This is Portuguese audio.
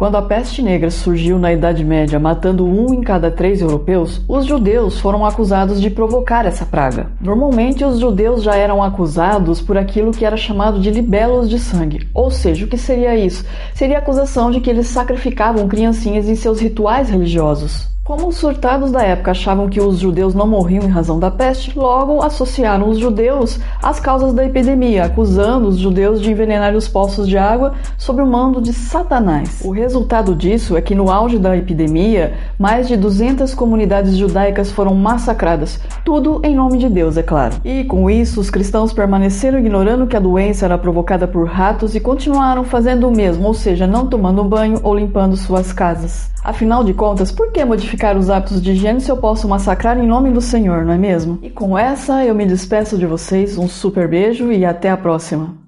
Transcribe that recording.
Quando a peste negra surgiu na Idade Média, matando um em cada três europeus, os judeus foram acusados de provocar essa praga. Normalmente, os judeus já eram acusados por aquilo que era chamado de libelos de sangue. Ou seja, o que seria isso? Seria a acusação de que eles sacrificavam criancinhas em seus rituais religiosos. Como os surtados da época achavam que os judeus não morriam em razão da peste, logo associaram os judeus às causas da epidemia, acusando os judeus de envenenar os poços de água sob o mando de Satanás. O resultado disso é que no auge da epidemia, mais de 200 comunidades judaicas foram massacradas, tudo em nome de Deus, é claro. E com isso, os cristãos permaneceram ignorando que a doença era provocada por ratos e continuaram fazendo o mesmo, ou seja, não tomando banho ou limpando suas casas. Afinal de contas, por que modificar os hábitos de higiene se eu posso massacrar em nome do Senhor, não é mesmo? E com essa eu me despeço de vocês, um super beijo e até a próxima.